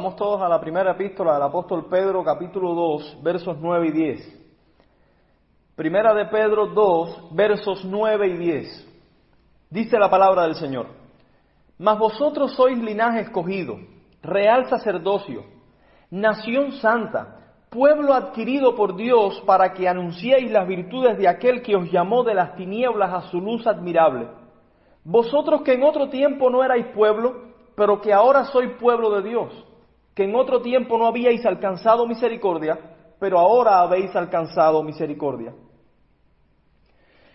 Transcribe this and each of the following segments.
Vamos todos a la primera epístola del apóstol Pedro, capítulo 2, versos 9 y 10. Primera de Pedro 2, versos 9 y 10. Dice la palabra del Señor. Mas vosotros sois linaje escogido, real sacerdocio, nación santa, pueblo adquirido por Dios para que anunciéis las virtudes de aquel que os llamó de las tinieblas a su luz admirable. Vosotros que en otro tiempo no erais pueblo, pero que ahora sois pueblo de Dios que en otro tiempo no habíais alcanzado misericordia, pero ahora habéis alcanzado misericordia.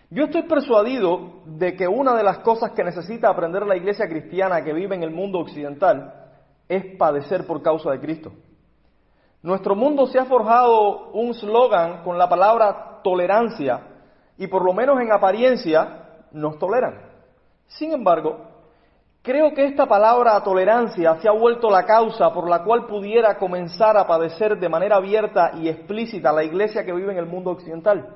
Yo estoy persuadido de que una de las cosas que necesita aprender la iglesia cristiana que vive en el mundo occidental es padecer por causa de Cristo. Nuestro mundo se ha forjado un slogan con la palabra tolerancia y por lo menos en apariencia nos toleran. Sin embargo, Creo que esta palabra tolerancia se ha vuelto la causa por la cual pudiera comenzar a padecer de manera abierta y explícita la iglesia que vive en el mundo occidental.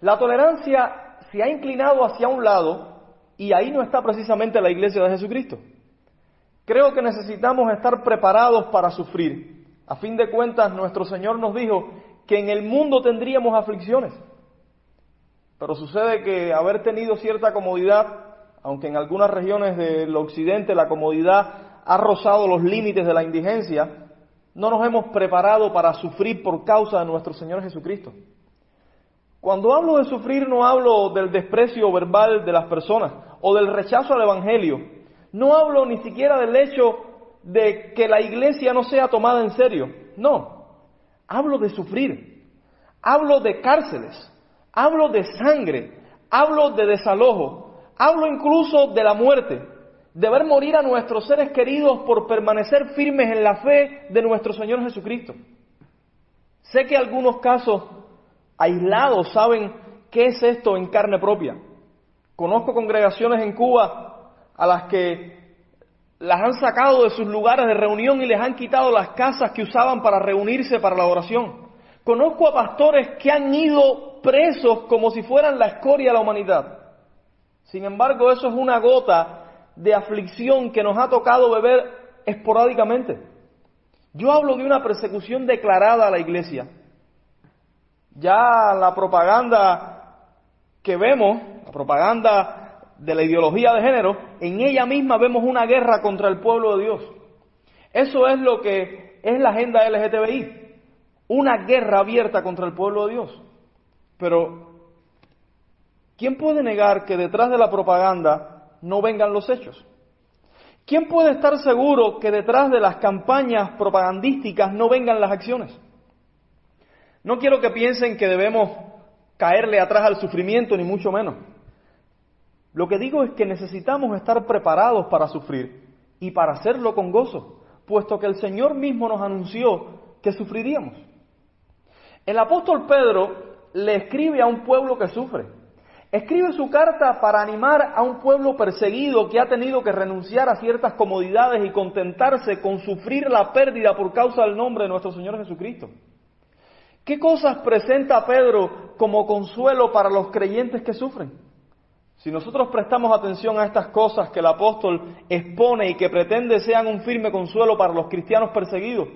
La tolerancia se ha inclinado hacia un lado y ahí no está precisamente la iglesia de Jesucristo. Creo que necesitamos estar preparados para sufrir. A fin de cuentas, nuestro Señor nos dijo que en el mundo tendríamos aflicciones. Pero sucede que haber tenido cierta comodidad aunque en algunas regiones del occidente la comodidad ha rozado los límites de la indigencia, no nos hemos preparado para sufrir por causa de nuestro Señor Jesucristo. Cuando hablo de sufrir no hablo del desprecio verbal de las personas o del rechazo al Evangelio. No hablo ni siquiera del hecho de que la iglesia no sea tomada en serio. No, hablo de sufrir. Hablo de cárceles. Hablo de sangre. Hablo de desalojo. Hablo incluso de la muerte, de ver morir a nuestros seres queridos por permanecer firmes en la fe de nuestro Señor Jesucristo. Sé que algunos casos aislados saben qué es esto en carne propia. Conozco congregaciones en Cuba a las que las han sacado de sus lugares de reunión y les han quitado las casas que usaban para reunirse para la oración. Conozco a pastores que han ido presos como si fueran la escoria de la humanidad. Sin embargo, eso es una gota de aflicción que nos ha tocado beber esporádicamente. Yo hablo de una persecución declarada a la iglesia. Ya la propaganda que vemos, la propaganda de la ideología de género, en ella misma vemos una guerra contra el pueblo de Dios. Eso es lo que es la agenda LGTBI, una guerra abierta contra el pueblo de Dios. Pero ¿Quién puede negar que detrás de la propaganda no vengan los hechos? ¿Quién puede estar seguro que detrás de las campañas propagandísticas no vengan las acciones? No quiero que piensen que debemos caerle atrás al sufrimiento, ni mucho menos. Lo que digo es que necesitamos estar preparados para sufrir y para hacerlo con gozo, puesto que el Señor mismo nos anunció que sufriríamos. El apóstol Pedro le escribe a un pueblo que sufre. Escribe su carta para animar a un pueblo perseguido que ha tenido que renunciar a ciertas comodidades y contentarse con sufrir la pérdida por causa del nombre de nuestro Señor Jesucristo. ¿Qué cosas presenta Pedro como consuelo para los creyentes que sufren? Si nosotros prestamos atención a estas cosas que el apóstol expone y que pretende sean un firme consuelo para los cristianos perseguidos,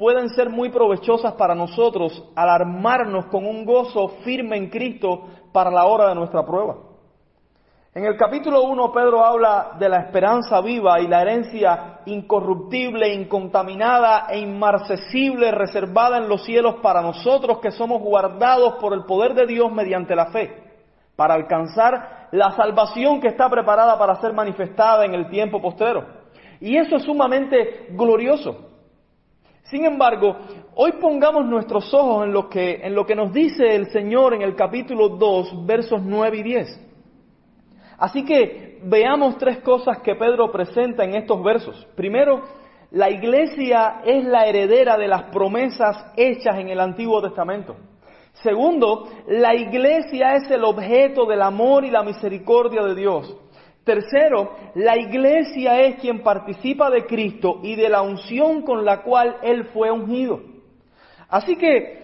pueden ser muy provechosas para nosotros al armarnos con un gozo firme en Cristo para la hora de nuestra prueba. En el capítulo 1 Pedro habla de la esperanza viva y la herencia incorruptible, incontaminada e inmarcesible reservada en los cielos para nosotros que somos guardados por el poder de Dios mediante la fe, para alcanzar la salvación que está preparada para ser manifestada en el tiempo postrero. Y eso es sumamente glorioso. Sin embargo, hoy pongamos nuestros ojos en lo que, en lo que nos dice el Señor en el capítulo 2, versos 9 y 10. Así que veamos tres cosas que Pedro presenta en estos versos. Primero, la iglesia es la heredera de las promesas hechas en el Antiguo Testamento. Segundo, la iglesia es el objeto del amor y la misericordia de Dios. Tercero, la iglesia es quien participa de Cristo y de la unción con la cual Él fue ungido. Así que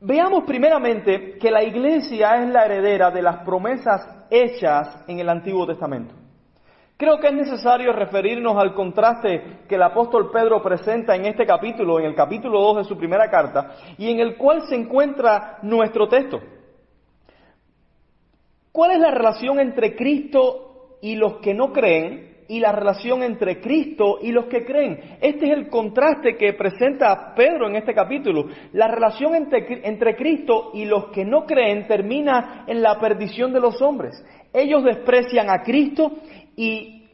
veamos primeramente que la iglesia es la heredera de las promesas hechas en el Antiguo Testamento. Creo que es necesario referirnos al contraste que el apóstol Pedro presenta en este capítulo, en el capítulo 2 de su primera carta, y en el cual se encuentra nuestro texto. ¿Cuál es la relación entre Cristo y los que no creen y la relación entre Cristo y los que creen? Este es el contraste que presenta Pedro en este capítulo. La relación entre, Cristo y los que no creen termina en la perdición de los hombres. Ellos desprecian a Cristo y,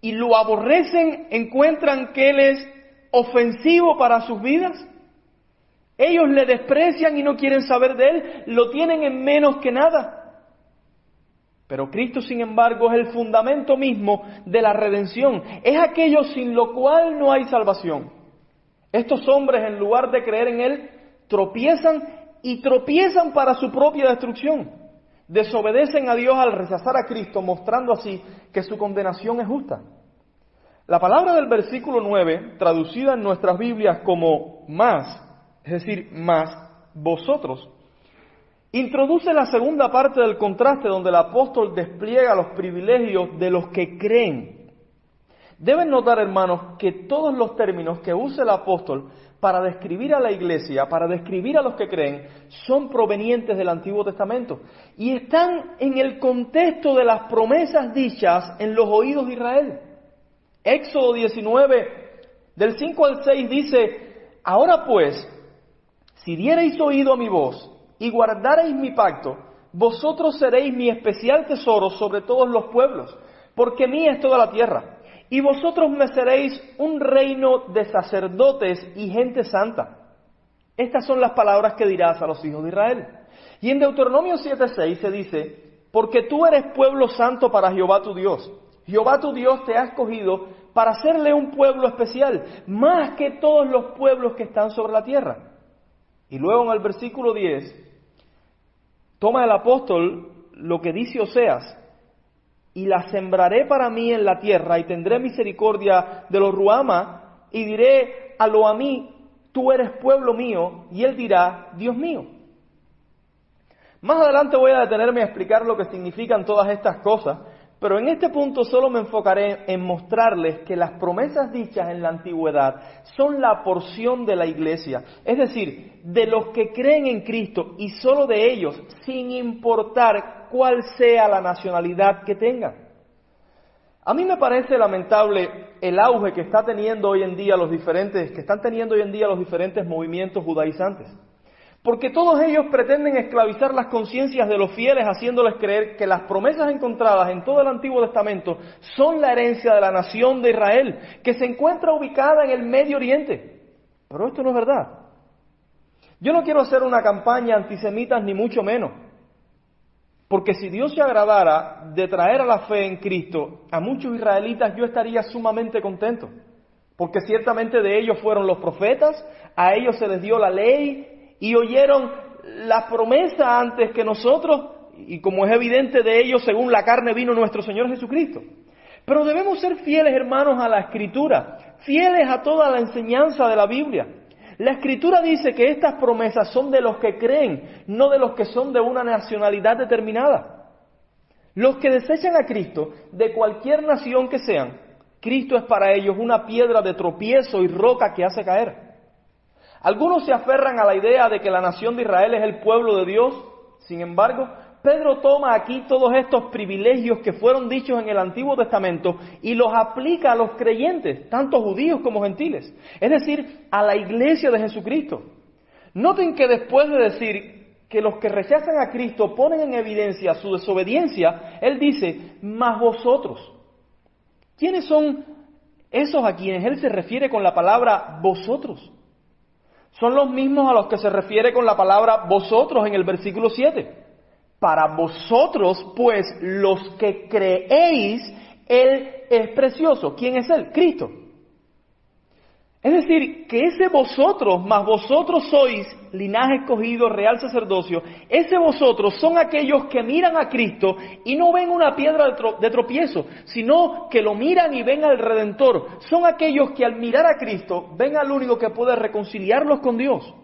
y lo aborrecen, encuentran que Él es ofensivo para sus vidas. Ellos le desprecian y no quieren saber de Él, lo tienen en menos que nada. Pero Cristo, sin embargo, es el fundamento mismo de la redención. Es aquello sin lo cual no hay salvación. Estos hombres, en lugar de creer en Él, tropiezan y tropiezan para su propia destrucción desobedecen a Dios al rechazar a Cristo, mostrando así que su condenación es justa. La palabra del versículo 9, traducida en nuestras Biblias como más, es decir, más vosotros, introduce la segunda parte del contraste donde el apóstol despliega los privilegios de los que creen. Deben notar, hermanos, que todos los términos que usa el apóstol para describir a la iglesia, para describir a los que creen, son provenientes del Antiguo Testamento y están en el contexto de las promesas dichas en los oídos de Israel. Éxodo 19, del 5 al 6 dice, ahora pues, si diereis oído a mi voz y guardareis mi pacto, vosotros seréis mi especial tesoro sobre todos los pueblos, porque mía es toda la tierra y vosotros me seréis un reino de sacerdotes y gente santa. Estas son las palabras que dirás a los hijos de Israel. Y en Deuteronomio 7:6 se dice, porque tú eres pueblo santo para Jehová tu Dios. Jehová tu Dios te ha escogido para hacerle un pueblo especial, más que todos los pueblos que están sobre la tierra. Y luego en el versículo 10, toma el apóstol lo que dice Oseas, y la sembraré para mí en la tierra y tendré misericordia de los Ruama y diré a lo a mí, tú eres pueblo mío y él dirá, Dios mío. Más adelante voy a detenerme a explicar lo que significan todas estas cosas, pero en este punto solo me enfocaré en mostrarles que las promesas dichas en la antigüedad son la porción de la iglesia, es decir, de los que creen en Cristo y solo de ellos, sin importar cuál sea la nacionalidad que tengan. A mí me parece lamentable el auge que está teniendo hoy en día los diferentes, que están teniendo hoy en día los diferentes movimientos judaizantes. Porque todos ellos pretenden esclavizar las conciencias de los fieles haciéndoles creer que las promesas encontradas en todo el Antiguo Testamento son la herencia de la nación de Israel, que se encuentra ubicada en el Medio Oriente. Pero esto no es verdad. Yo no quiero hacer una campaña antisemita ni mucho menos. Porque si Dios se agradara de traer a la fe en Cristo a muchos israelitas, yo estaría sumamente contento. Porque ciertamente de ellos fueron los profetas, a ellos se les dio la ley, y oyeron la promesa antes que nosotros, y como es evidente de ellos, según la carne vino nuestro Señor Jesucristo. Pero debemos ser fieles, hermanos, a la Escritura, fieles a toda la enseñanza de la Biblia. La Escritura dice que estas promesas son de los que creen, no de los que son de una nacionalidad determinada. Los que desechan a Cristo, de cualquier nación que sean, Cristo es para ellos una piedra de tropiezo y roca que hace caer. Algunos se aferran a la idea de que la nación de Israel es el pueblo de Dios. Sin embargo, Pedro toma aquí todos estos privilegios que fueron dichos en el Antiguo Testamento y los aplica a los creyentes, tanto judíos como gentiles, es decir, a la iglesia de Jesucristo. Noten que después de decir que los que rechazan a Cristo ponen en evidencia su desobediencia, él dice, más vosotros. ¿Quiénes son esos a quienes él se refiere con la palabra vosotros? Son los mismos a los que se refiere con la palabra vosotros en el versículo 7. Para vosotros, pues, los que creéis, Él es precioso. ¿Quién es Él? Cristo. Es decir, que ese vosotros, más vosotros sois linaje escogido, real sacerdocio, ese vosotros son aquellos que miran a Cristo y no ven una piedra de tropiezo, sino que lo miran y ven al Redentor. Son aquellos que al mirar a Cristo ven al único que puede reconciliarlos con Dios.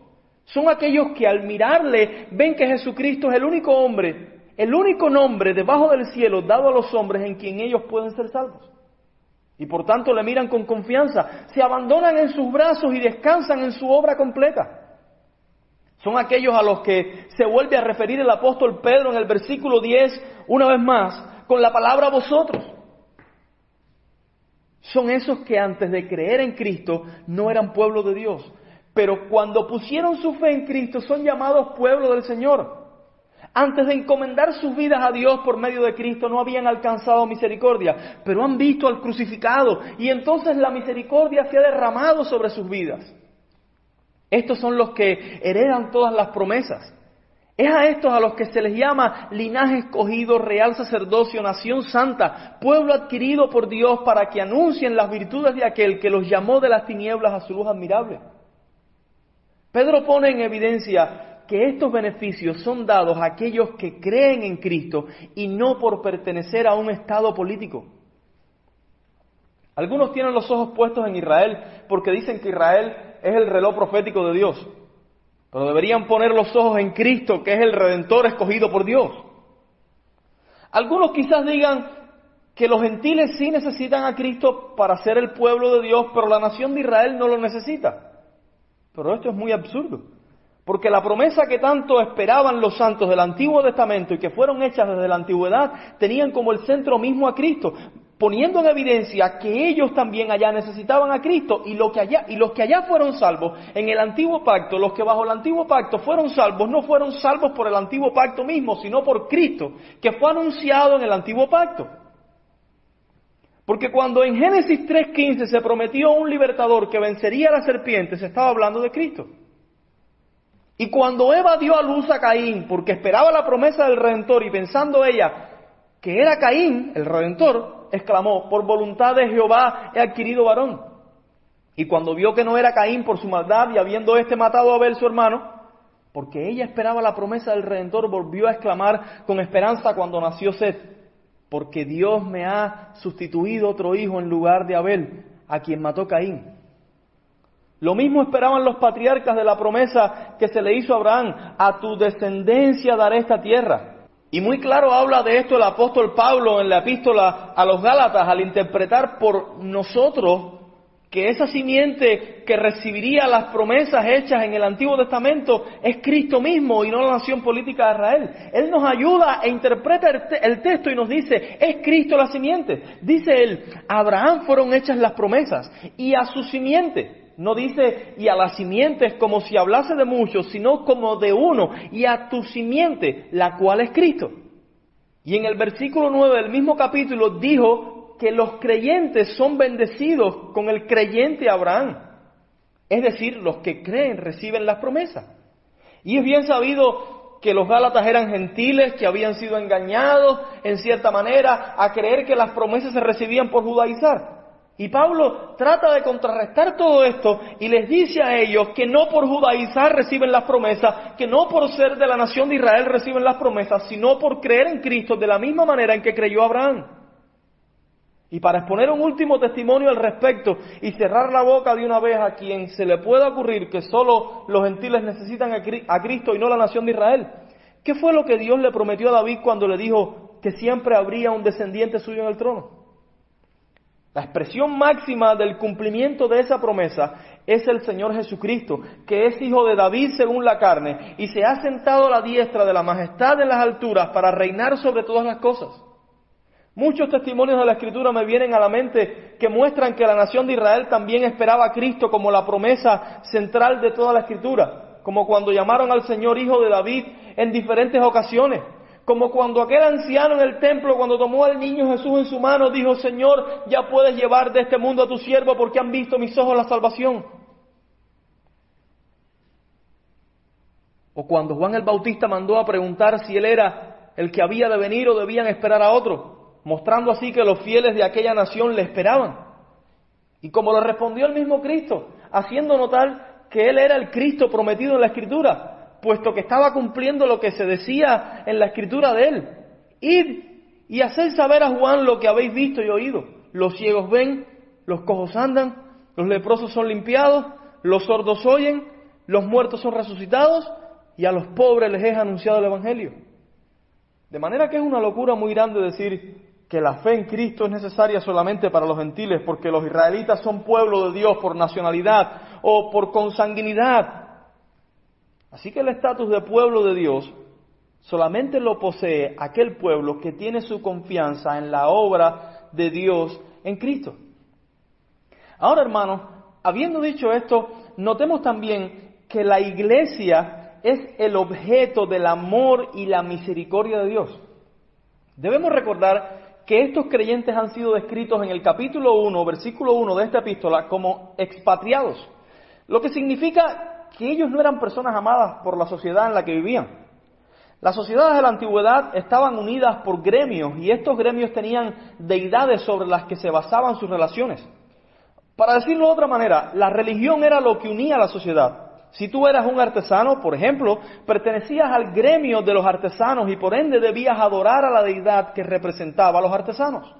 Son aquellos que al mirarle ven que Jesucristo es el único hombre el único nombre debajo del cielo dado a los hombres en quien ellos pueden ser salvos. Y por tanto le miran con confianza, se abandonan en sus brazos y descansan en su obra completa. Son aquellos a los que se vuelve a referir el apóstol Pedro en el versículo 10, una vez más, con la palabra vosotros. Son esos que antes de creer en Cristo no eran pueblo de Dios, pero cuando pusieron su fe en Cristo son llamados pueblo del Señor. Antes de encomendar sus vidas a Dios por medio de Cristo no habían alcanzado misericordia, pero han visto al crucificado y entonces la misericordia se ha derramado sobre sus vidas. Estos son los que heredan todas las promesas. Es a estos a los que se les llama linaje escogido, real sacerdocio, nación santa, pueblo adquirido por Dios para que anuncien las virtudes de aquel que los llamó de las tinieblas a su luz admirable. Pedro pone en evidencia que estos beneficios son dados a aquellos que creen en Cristo y no por pertenecer a un estado político. Algunos tienen los ojos puestos en Israel porque dicen que Israel es el reloj profético de Dios, pero deberían poner los ojos en Cristo, que es el redentor escogido por Dios. Algunos quizás digan que los gentiles sí necesitan a Cristo para ser el pueblo de Dios, pero la nación de Israel no lo necesita. Pero esto es muy absurdo. Porque la promesa que tanto esperaban los santos del Antiguo Testamento y que fueron hechas desde la antigüedad tenían como el centro mismo a Cristo, poniendo en evidencia que ellos también allá necesitaban a Cristo y, lo que allá, y los que allá fueron salvos en el antiguo pacto, los que bajo el antiguo pacto fueron salvos, no fueron salvos por el antiguo pacto mismo, sino por Cristo, que fue anunciado en el antiguo pacto. Porque cuando en Génesis 3.15 se prometió un libertador que vencería a la serpiente, se estaba hablando de Cristo. Y cuando Eva dio a luz a Caín, porque esperaba la promesa del Redentor y pensando ella que era Caín, el Redentor, exclamó, por voluntad de Jehová he adquirido varón. Y cuando vio que no era Caín por su maldad y habiendo éste matado a Abel su hermano, porque ella esperaba la promesa del Redentor, volvió a exclamar con esperanza cuando nació Seth, porque Dios me ha sustituido otro hijo en lugar de Abel, a quien mató Caín. Lo mismo esperaban los patriarcas de la promesa que se le hizo a Abraham, a tu descendencia daré esta tierra. Y muy claro habla de esto el apóstol Pablo en la epístola a los Gálatas al interpretar por nosotros que esa simiente que recibiría las promesas hechas en el Antiguo Testamento es Cristo mismo y no la nación política de Israel. Él nos ayuda e interpreta el, texto y nos dice, es Cristo la simiente. Dice él, a Abraham fueron hechas las promesas y a su simiente. No dice y a las simientes como si hablase de muchos, sino como de uno, y a tu simiente, la cual es Cristo. Y en el versículo 9 del mismo capítulo dijo que los creyentes son bendecidos con el creyente Abraham. Es decir, los que creen reciben las promesas. Y es bien sabido que los Gálatas eran gentiles, que habían sido engañados en cierta manera a creer que las promesas se recibían por judaizar. Y Pablo trata de contrarrestar todo esto y les dice a ellos que no por judaizar reciben las promesas, que no por ser de la nación de Israel reciben las promesas, sino por creer en Cristo de la misma manera en que creyó Abraham. Y para exponer un último testimonio al respecto y cerrar la boca de una vez a quien se le pueda ocurrir que solo los gentiles necesitan a Cristo y no la nación de Israel, ¿qué fue lo que Dios le prometió a David cuando le dijo que siempre habría un descendiente suyo en el trono? La expresión máxima del cumplimiento de esa promesa es el Señor Jesucristo, que es hijo de David según la carne, y se ha sentado a la diestra de la majestad en las alturas para reinar sobre todas las cosas. Muchos testimonios de la Escritura me vienen a la mente que muestran que la nación de Israel también esperaba a Cristo como la promesa central de toda la Escritura, como cuando llamaron al Señor hijo de David en diferentes ocasiones. Como cuando aquel anciano en el templo, cuando tomó al niño Jesús en su mano, dijo, Señor, ya puedes llevar de este mundo a tu siervo porque han visto mis ojos la salvación. O cuando Juan el Bautista mandó a preguntar si él era el que había de venir o debían esperar a otro, mostrando así que los fieles de aquella nación le esperaban. Y como lo respondió el mismo Cristo, haciendo notar que él era el Cristo prometido en la Escritura, puesto que estaba cumpliendo lo que se decía en la escritura de él. Id y haced saber a Juan lo que habéis visto y oído. Los ciegos ven, los cojos andan, los leprosos son limpiados, los sordos oyen, los muertos son resucitados y a los pobres les es anunciado el Evangelio. De manera que es una locura muy grande decir que la fe en Cristo es necesaria solamente para los gentiles porque los israelitas son pueblo de Dios por nacionalidad o por consanguinidad. Así que el estatus de pueblo de Dios solamente lo posee aquel pueblo que tiene su confianza en la obra de Dios en Cristo. Ahora, hermanos, habiendo dicho esto, notemos también que la iglesia es el objeto del amor y la misericordia de Dios. Debemos recordar que estos creyentes han sido descritos en el capítulo 1, versículo 1 de esta epístola como expatriados, lo que significa que ellos no eran personas amadas por la sociedad en la que vivían. Las sociedades de la antigüedad estaban unidas por gremios y estos gremios tenían deidades sobre las que se basaban sus relaciones. Para decirlo de otra manera, la religión era lo que unía a la sociedad. Si tú eras un artesano, por ejemplo, pertenecías al gremio de los artesanos y por ende debías adorar a la deidad que representaba a los artesanos.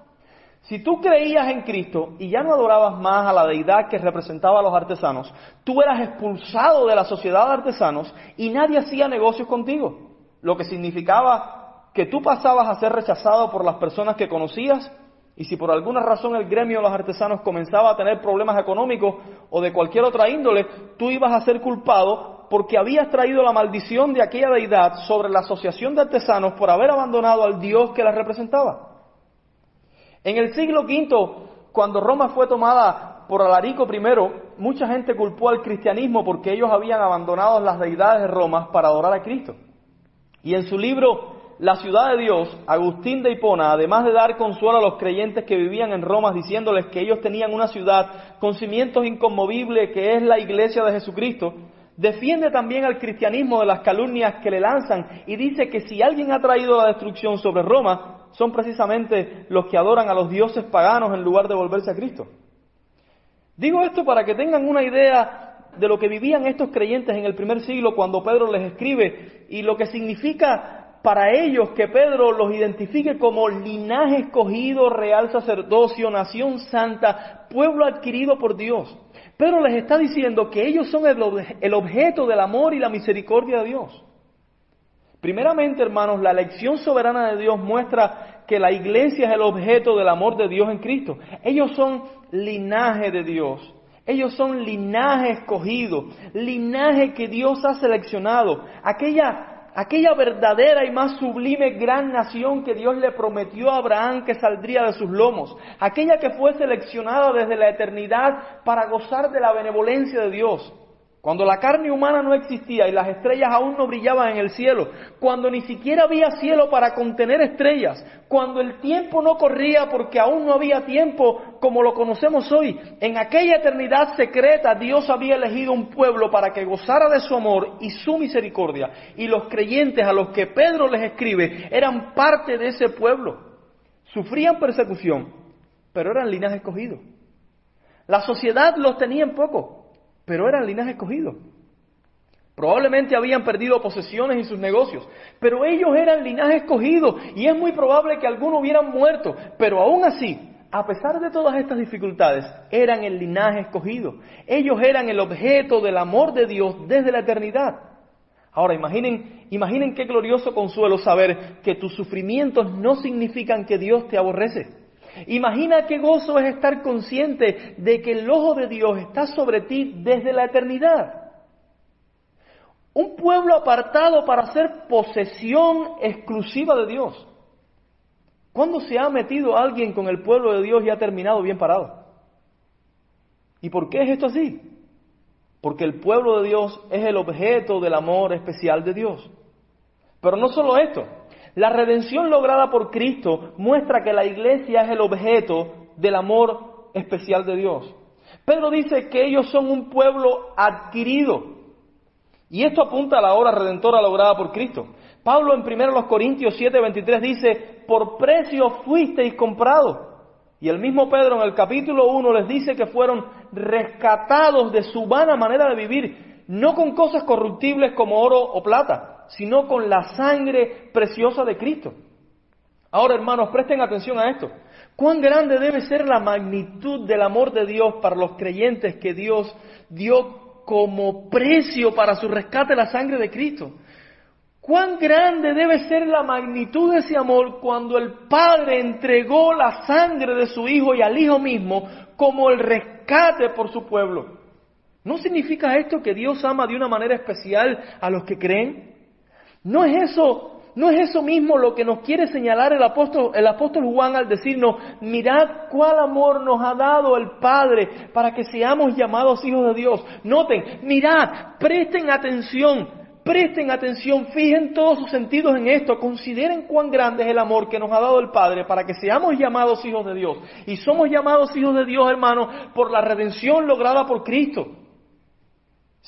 Si tú creías en Cristo y ya no adorabas más a la deidad que representaba a los artesanos, tú eras expulsado de la sociedad de artesanos y nadie hacía negocios contigo, lo que significaba que tú pasabas a ser rechazado por las personas que conocías y si por alguna razón el gremio de los artesanos comenzaba a tener problemas económicos o de cualquier otra índole, tú ibas a ser culpado porque habías traído la maldición de aquella deidad sobre la asociación de artesanos por haber abandonado al Dios que la representaba. En el siglo V, cuando Roma fue tomada por Alarico I, mucha gente culpó al cristianismo porque ellos habían abandonado las deidades de Roma para adorar a Cristo. Y en su libro la ciudad de Dios, Agustín de Hipona, además de dar consuelo a los creyentes que vivían en Roma, diciéndoles que ellos tenían una ciudad con cimientos inconmovibles, que es la iglesia de Jesucristo, defiende también al cristianismo de las calumnias que le lanzan y dice que si alguien ha traído la destrucción sobre Roma, son precisamente los que adoran a los dioses paganos en lugar de volverse a Cristo. Digo esto para que tengan una idea de lo que vivían estos creyentes en el primer siglo cuando Pedro les escribe y lo que significa para ellos que Pedro los identifique como linaje escogido, real sacerdocio, nación santa, pueblo adquirido por Dios. Pedro les está diciendo que ellos son el, objeto del amor y la misericordia de Dios. Primeramente, hermanos, la elección soberana de Dios muestra que la iglesia es el objeto del amor de Dios en Cristo. Ellos son linaje de Dios. Ellos son linaje escogido, linaje que Dios ha seleccionado, aquella aquella verdadera y más sublime gran nación que Dios le prometió a Abraham que saldría de sus lomos, aquella que fue seleccionada desde la eternidad para gozar de la benevolencia de Dios. Cuando la carne humana no existía y las estrellas aún no brillaban en el cielo, cuando ni siquiera había cielo para contener estrellas, cuando el tiempo no corría porque aún no había tiempo como lo conocemos hoy, en aquella eternidad secreta Dios había elegido un pueblo para que gozara de su amor y su misericordia. Y los creyentes a los que Pedro les escribe eran parte de ese pueblo. Sufrían persecución, pero eran linaje escogidos. La sociedad los tenía en poco pero eran linaje escogido. Probablemente habían perdido posesiones y sus negocios, pero ellos eran linaje escogido y es muy probable que algunos hubieran muerto, pero aún así, a pesar de todas estas dificultades, eran el linaje escogido. Ellos eran el objeto del amor de Dios desde la eternidad. Ahora imaginen, imaginen qué glorioso consuelo saber que tus sufrimientos no significan que Dios te aborrece. Imagina qué gozo es estar consciente de que el ojo de Dios está sobre ti desde la eternidad. Un pueblo apartado para ser posesión exclusiva de Dios. ¿Cuándo se ha metido alguien con el pueblo de Dios y ha terminado bien parado? ¿Y por qué es esto así? Porque el pueblo de Dios es el objeto del amor especial de Dios. Pero no solo esto, la redención lograda por Cristo muestra que la iglesia es el objeto del amor especial de Dios. Pedro dice que ellos son un pueblo adquirido. Y esto apunta a la obra redentora lograda por Cristo. Pablo en 1 Corintios 7, 23 dice, por precio fuisteis comprados. Y el mismo Pedro en el capítulo 1 les dice que fueron rescatados de su vana manera de vivir, no con cosas corruptibles como oro o plata, sino con la sangre preciosa de Cristo. Ahora, hermanos, presten atención a esto. ¿Cuán grande debe ser la magnitud del amor de Dios para los creyentes que Dios dio como precio para su rescate la sangre de Cristo? ¿Cuán grande debe ser la magnitud de ese amor cuando el Padre entregó la sangre de su Hijo y al Hijo mismo como el rescate por su pueblo? ¿No significa esto que Dios ama de una manera especial a los que creen? ¿No es eso, no es eso mismo lo que nos quiere señalar el apóstol, el apóstol Juan al decirnos, mirad cuál amor nos ha dado el Padre para que seamos llamados hijos de Dios? Noten, mirad, presten atención, presten atención, fijen todos sus sentidos en esto, consideren cuán grande es el amor que nos ha dado el Padre para que seamos llamados hijos de Dios. Y somos llamados hijos de Dios, hermanos, por la redención lograda por Cristo.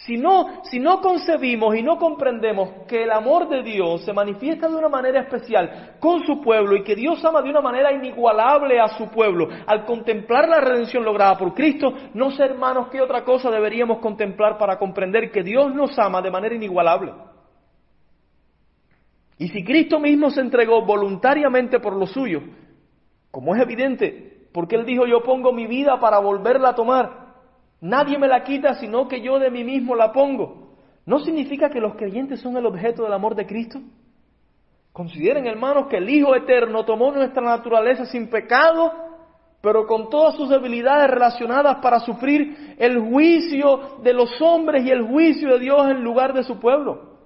Si no, si no concebimos y no comprendemos que el amor de Dios se manifiesta de una manera especial con su pueblo y que Dios ama de una manera inigualable a su pueblo, al contemplar la redención lograda por Cristo, no sé hermanos qué otra cosa deberíamos contemplar para comprender que Dios nos ama de manera inigualable. Y si Cristo mismo se entregó voluntariamente por lo suyo, como es evidente, porque Él dijo yo pongo mi vida para volverla a tomar, Nadie me la quita, sino que yo de mí mismo la pongo. ¿No significa que los creyentes son el objeto del amor de Cristo? Consideren, hermanos, que el Hijo Eterno tomó nuestra naturaleza sin pecado, pero con todas sus debilidades relacionadas para sufrir el juicio de los hombres y el juicio de Dios en lugar de su pueblo.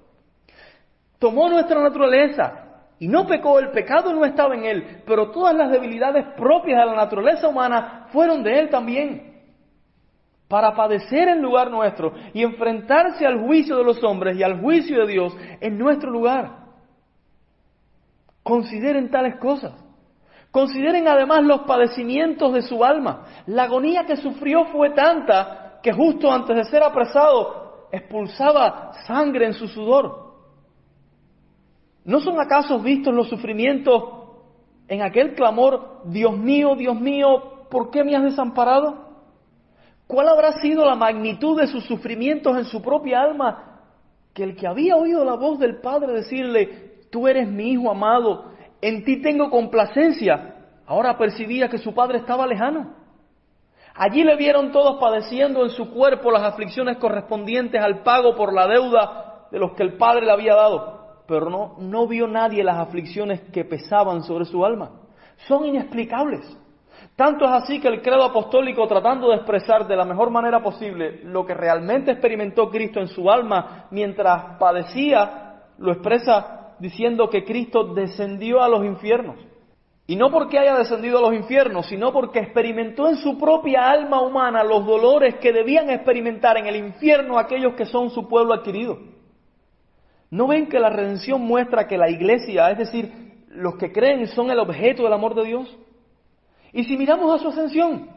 Tomó nuestra naturaleza y no pecó, el pecado no estaba en él, pero todas las debilidades propias de la naturaleza humana fueron de él también para padecer en lugar nuestro y enfrentarse al juicio de los hombres y al juicio de Dios en nuestro lugar. Consideren tales cosas. Consideren además los padecimientos de su alma. La agonía que sufrió fue tanta que justo antes de ser apresado expulsaba sangre en su sudor. ¿No son acaso vistos los sufrimientos en aquel clamor, Dios mío, Dios mío, ¿por qué me has desamparado? ¿Cuál habrá sido la magnitud de sus sufrimientos en su propia alma? Que el que había oído la voz del Padre decirle, tú eres mi Hijo amado, en ti tengo complacencia, ahora percibía que su Padre estaba lejano. Allí le vieron todos padeciendo en su cuerpo las aflicciones correspondientes al pago por la deuda de los que el Padre le había dado, pero no, no vio nadie las aflicciones que pesaban sobre su alma. Son inexplicables. Tanto es así que el credo apostólico, tratando de expresar de la mejor manera posible lo que realmente experimentó Cristo en su alma mientras padecía, lo expresa diciendo que Cristo descendió a los infiernos. Y no porque haya descendido a los infiernos, sino porque experimentó en su propia alma humana los dolores que debían experimentar en el infierno aquellos que son su pueblo adquirido. ¿No ven que la redención muestra que la iglesia, es decir, los que creen, son el objeto del amor de Dios? Y si miramos a su ascensión,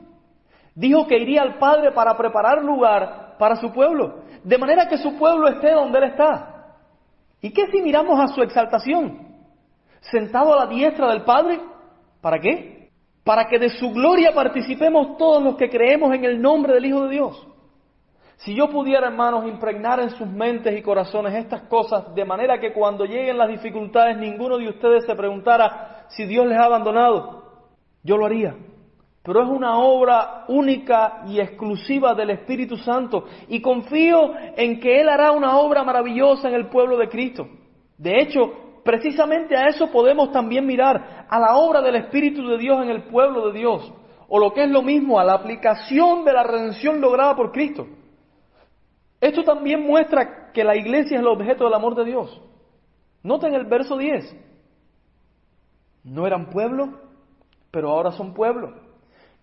dijo que iría al Padre para preparar lugar para su pueblo, de manera que su pueblo esté donde Él está. ¿Y qué si miramos a su exaltación? Sentado a la diestra del Padre, ¿para qué? Para que de su gloria participemos todos los que creemos en el nombre del Hijo de Dios. Si yo pudiera, hermanos, impregnar en sus mentes y corazones estas cosas, de manera que cuando lleguen las dificultades ninguno de ustedes se preguntara si Dios les ha abandonado, yo lo haría. Pero es una obra única y exclusiva del Espíritu Santo. Y confío en que Él hará una obra maravillosa en el pueblo de Cristo. De hecho, precisamente a eso podemos también mirar, a la obra del Espíritu de Dios en el pueblo de Dios. O lo que es lo mismo, a la aplicación de la redención lograda por Cristo. Esto también muestra que la iglesia es el objeto del amor de Dios. Noten el verso 10. No eran pueblo, pero ahora son pueblo.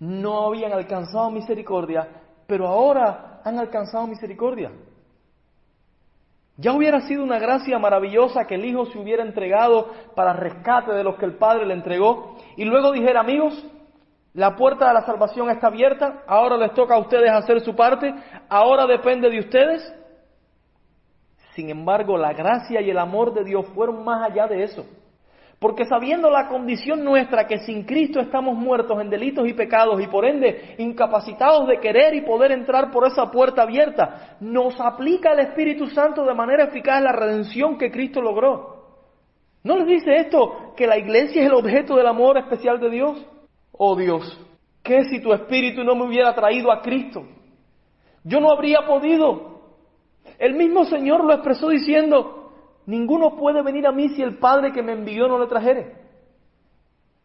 No habían alcanzado misericordia, pero ahora han alcanzado misericordia. Ya hubiera sido una gracia maravillosa que el Hijo se hubiera entregado para rescate de los que el Padre le entregó y luego dijera, amigos, la puerta de la salvación está abierta, ahora les toca a ustedes hacer su parte, ahora depende de ustedes. Sin embargo, la gracia y el amor de Dios fueron más allá de eso. Porque sabiendo la condición nuestra que sin Cristo estamos muertos en delitos y pecados y por ende incapacitados de querer y poder entrar por esa puerta abierta, nos aplica el Espíritu Santo de manera eficaz la redención que Cristo logró. ¿No les dice esto que la iglesia es el objeto del amor especial de Dios? Oh Dios, ¿qué si tu Espíritu no me hubiera traído a Cristo? Yo no habría podido. El mismo Señor lo expresó diciendo, ninguno puede venir a mí si el Padre que me envió no le trajere.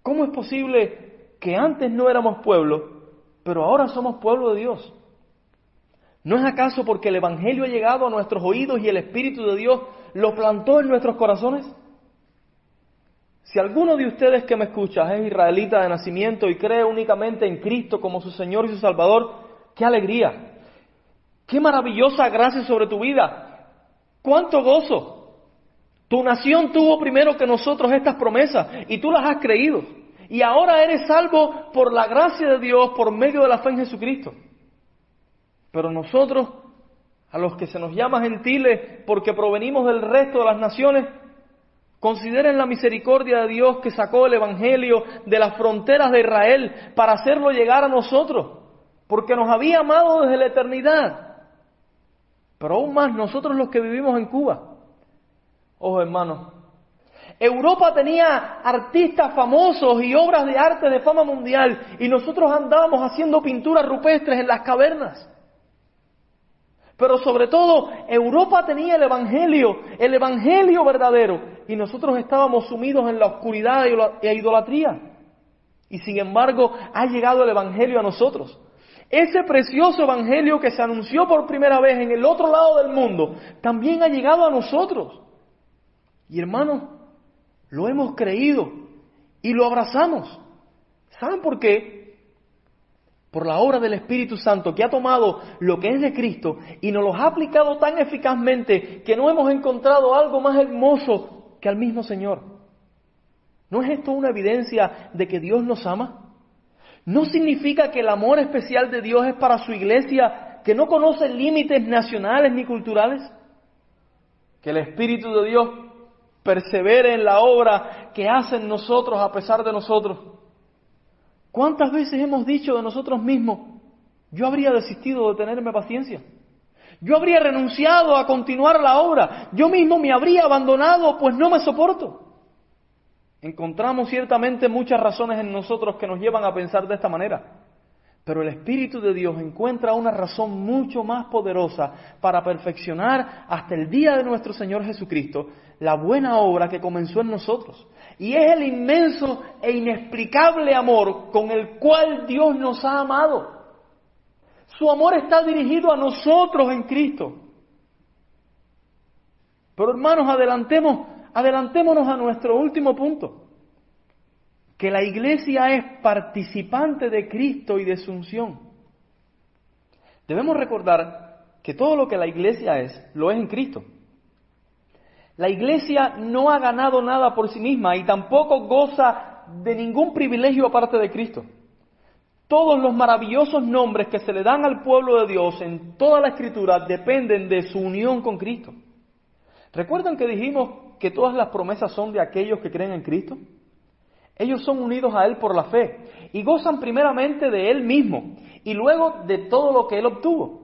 ¿Cómo es posible que antes no éramos pueblo, pero ahora somos pueblo de Dios? ¿No es acaso porque el Evangelio ha llegado a nuestros oídos y el Espíritu de Dios lo plantó en nuestros corazones? Si alguno de ustedes que me escucha es israelita de nacimiento y cree únicamente en Cristo como su Señor y su Salvador, qué alegría, qué maravillosa gracia sobre tu vida, cuánto gozo. Tu nación tuvo primero que nosotros estas promesas y tú las has creído. Y ahora eres salvo por la gracia de Dios por medio de la fe en Jesucristo. Pero nosotros, a los que se nos llama gentiles porque provenimos del resto de las naciones, Consideren la misericordia de Dios que sacó el Evangelio de las fronteras de Israel para hacerlo llegar a nosotros, porque nos había amado desde la eternidad. Pero aún más nosotros los que vivimos en Cuba. Ojo hermanos, Europa tenía artistas famosos y obras de arte de fama mundial y nosotros andábamos haciendo pinturas rupestres en las cavernas. Pero sobre todo, Europa tenía el Evangelio, el Evangelio verdadero, y nosotros estábamos sumidos en la oscuridad e idolatría. Y sin embargo, ha llegado el Evangelio a nosotros. Ese precioso Evangelio que se anunció por primera vez en el otro lado del mundo, también ha llegado a nosotros. Y hermanos, lo hemos creído y lo abrazamos. ¿Saben por qué? por la obra del Espíritu Santo que ha tomado lo que es de Cristo y nos lo ha aplicado tan eficazmente que no hemos encontrado algo más hermoso que al mismo Señor. ¿No es esto una evidencia de que Dios nos ama? ¿No significa que el amor especial de Dios es para su iglesia que no conoce límites nacionales ni culturales? Que el Espíritu de Dios persevere en la obra que hace en nosotros a pesar de nosotros. ¿Cuántas veces hemos dicho de nosotros mismos, yo habría desistido de tenerme paciencia? Yo habría renunciado a continuar la obra. Yo mismo me habría abandonado, pues no me soporto. Encontramos ciertamente muchas razones en nosotros que nos llevan a pensar de esta manera. Pero el Espíritu de Dios encuentra una razón mucho más poderosa para perfeccionar hasta el día de nuestro Señor Jesucristo la buena obra que comenzó en nosotros. Y es el inmenso e inexplicable amor con el cual Dios nos ha amado. Su amor está dirigido a nosotros en Cristo. Pero hermanos, adelantemos, adelantémonos a nuestro último punto. Que la iglesia es participante de Cristo y de su unción. Debemos recordar que todo lo que la iglesia es, lo es en Cristo. La iglesia no ha ganado nada por sí misma y tampoco goza de ningún privilegio aparte de Cristo. Todos los maravillosos nombres que se le dan al pueblo de Dios en toda la escritura dependen de su unión con Cristo. ¿Recuerdan que dijimos que todas las promesas son de aquellos que creen en Cristo? Ellos son unidos a Él por la fe y gozan primeramente de Él mismo y luego de todo lo que Él obtuvo.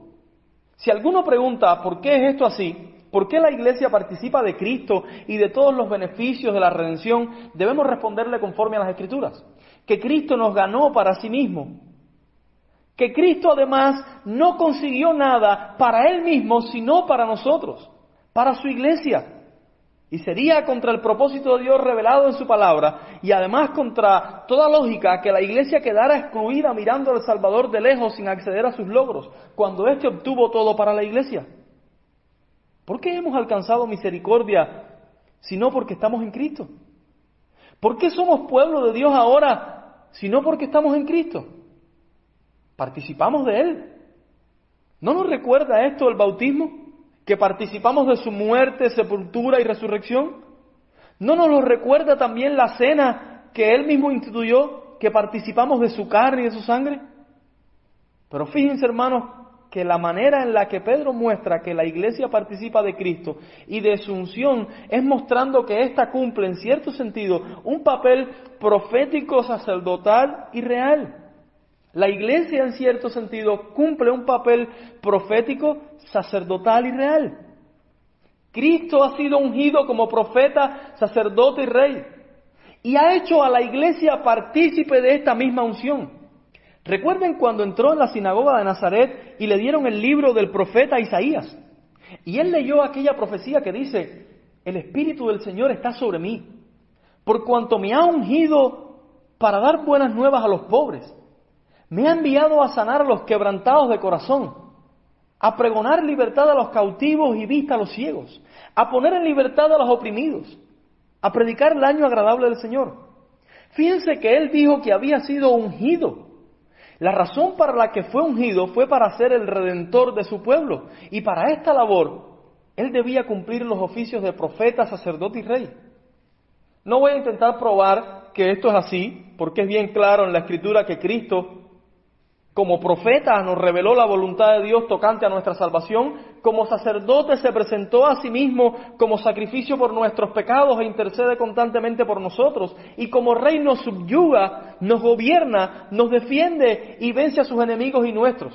Si alguno pregunta por qué es esto así, ¿Por qué la iglesia participa de Cristo y de todos los beneficios de la redención? Debemos responderle conforme a las Escrituras. Que Cristo nos ganó para sí mismo. Que Cristo además no consiguió nada para Él mismo, sino para nosotros, para su iglesia. Y sería contra el propósito de Dios revelado en su palabra y además contra toda lógica que la iglesia quedara excluida mirando al Salvador de lejos sin acceder a sus logros, cuando éste obtuvo todo para la iglesia. ¿Por qué hemos alcanzado misericordia si no porque estamos en Cristo? ¿Por qué somos pueblo de Dios ahora si no porque estamos en Cristo? Participamos de Él. ¿No nos recuerda esto el bautismo? Que participamos de su muerte, sepultura y resurrección. ¿No nos lo recuerda también la cena que Él mismo instituyó? Que participamos de su carne y de su sangre. Pero fíjense hermanos, que la manera en la que Pedro muestra que la iglesia participa de Cristo y de su unción es mostrando que ésta cumple en cierto sentido un papel profético, sacerdotal y real. La iglesia en cierto sentido cumple un papel profético, sacerdotal y real. Cristo ha sido ungido como profeta, sacerdote y rey y ha hecho a la iglesia partícipe de esta misma unción. Recuerden cuando entró en la sinagoga de Nazaret y le dieron el libro del profeta Isaías. Y él leyó aquella profecía que dice, el Espíritu del Señor está sobre mí, por cuanto me ha ungido para dar buenas nuevas a los pobres. Me ha enviado a sanar a los quebrantados de corazón, a pregonar libertad a los cautivos y vista a los ciegos, a poner en libertad a los oprimidos, a predicar el año agradable del Señor. Fíjense que él dijo que había sido ungido. La razón para la que fue ungido fue para ser el redentor de su pueblo. Y para esta labor, él debía cumplir los oficios de profeta, sacerdote y rey. No voy a intentar probar que esto es así, porque es bien claro en la escritura que Cristo como profeta nos reveló la voluntad de Dios tocante a nuestra salvación. Como sacerdote se presentó a sí mismo como sacrificio por nuestros pecados e intercede constantemente por nosotros. Y como rey nos subyuga, nos gobierna, nos defiende y vence a sus enemigos y nuestros.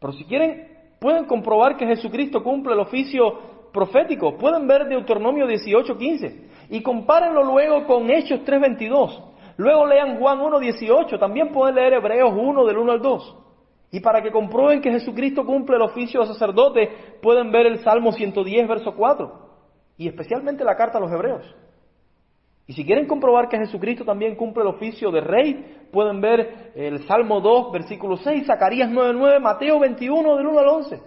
Pero si quieren, pueden comprobar que Jesucristo cumple el oficio profético. Pueden ver Deuteronomio 18:15 y compárenlo luego con Hechos 3:22. Luego lean Juan 1.18, también pueden leer Hebreos 1 del 1 al 2. Y para que comprueben que Jesucristo cumple el oficio de sacerdote, pueden ver el Salmo 110, verso 4, y especialmente la carta a los Hebreos. Y si quieren comprobar que Jesucristo también cumple el oficio de rey, pueden ver el Salmo 2, versículo 6, Zacarías 9.9, Mateo 21 del 1 al 11,